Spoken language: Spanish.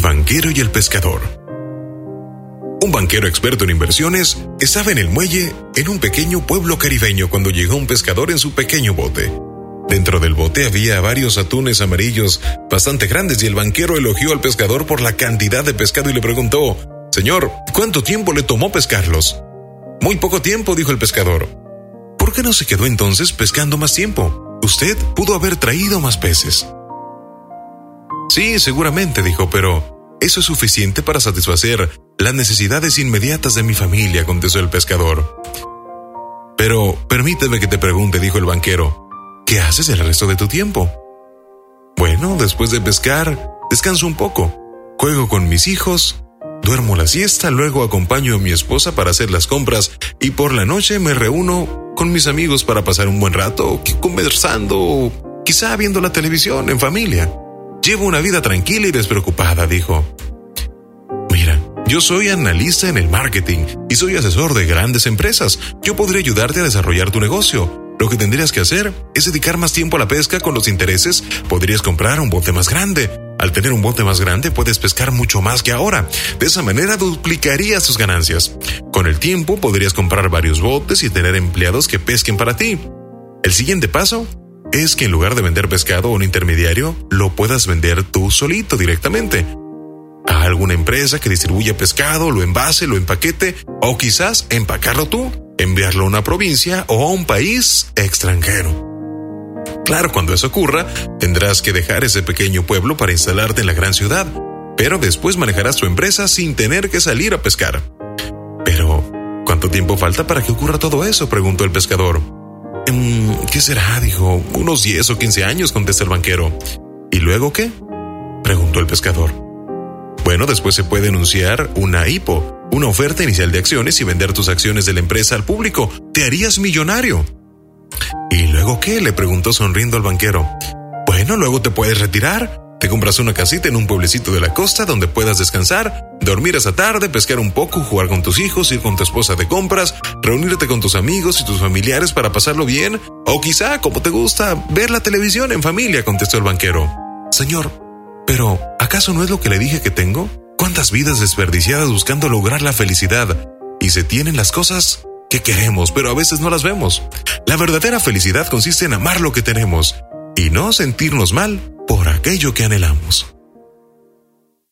banquero y el pescador. Un banquero experto en inversiones estaba en el muelle en un pequeño pueblo caribeño cuando llegó un pescador en su pequeño bote. Dentro del bote había varios atunes amarillos bastante grandes y el banquero elogió al pescador por la cantidad de pescado y le preguntó, Señor, ¿cuánto tiempo le tomó pescarlos? Muy poco tiempo, dijo el pescador. ¿Por qué no se quedó entonces pescando más tiempo? Usted pudo haber traído más peces. Sí, seguramente, dijo, pero eso es suficiente para satisfacer las necesidades inmediatas de mi familia, contestó el pescador. Pero permíteme que te pregunte, dijo el banquero, ¿qué haces el resto de tu tiempo? Bueno, después de pescar, descanso un poco, juego con mis hijos, duermo la siesta, luego acompaño a mi esposa para hacer las compras y por la noche me reúno con mis amigos para pasar un buen rato, conversando, quizá viendo la televisión en familia. Llevo una vida tranquila y despreocupada, dijo. Mira, yo soy analista en el marketing y soy asesor de grandes empresas. Yo podría ayudarte a desarrollar tu negocio. Lo que tendrías que hacer es dedicar más tiempo a la pesca con los intereses. Podrías comprar un bote más grande. Al tener un bote más grande puedes pescar mucho más que ahora. De esa manera duplicarías tus ganancias. Con el tiempo podrías comprar varios botes y tener empleados que pesquen para ti. El siguiente paso es que en lugar de vender pescado a un intermediario, lo puedas vender tú solito directamente. A alguna empresa que distribuya pescado, lo envase, lo empaquete o quizás empacarlo tú, enviarlo a una provincia o a un país extranjero. Claro, cuando eso ocurra, tendrás que dejar ese pequeño pueblo para instalarte en la gran ciudad, pero después manejarás tu empresa sin tener que salir a pescar. Pero, ¿cuánto tiempo falta para que ocurra todo eso? preguntó el pescador. Em, ¿Qué será? dijo. Unos 10 o 15 años, contestó el banquero. ¿Y luego qué? preguntó el pescador. Bueno, después se puede anunciar una IPO, una oferta inicial de acciones y vender tus acciones de la empresa al público. Te harías millonario. ¿Y luego qué? le preguntó sonriendo al banquero. Bueno, luego te puedes retirar. Te compras una casita en un pueblecito de la costa donde puedas descansar, dormir esa tarde, pescar un poco, jugar con tus hijos, ir con tu esposa de compras, reunirte con tus amigos y tus familiares para pasarlo bien, o quizá, como te gusta, ver la televisión en familia, contestó el banquero. Señor, pero ¿acaso no es lo que le dije que tengo? ¿Cuántas vidas desperdiciadas buscando lograr la felicidad? Y se tienen las cosas que queremos, pero a veces no las vemos. La verdadera felicidad consiste en amar lo que tenemos y no sentirnos mal por aquello que anhelamos.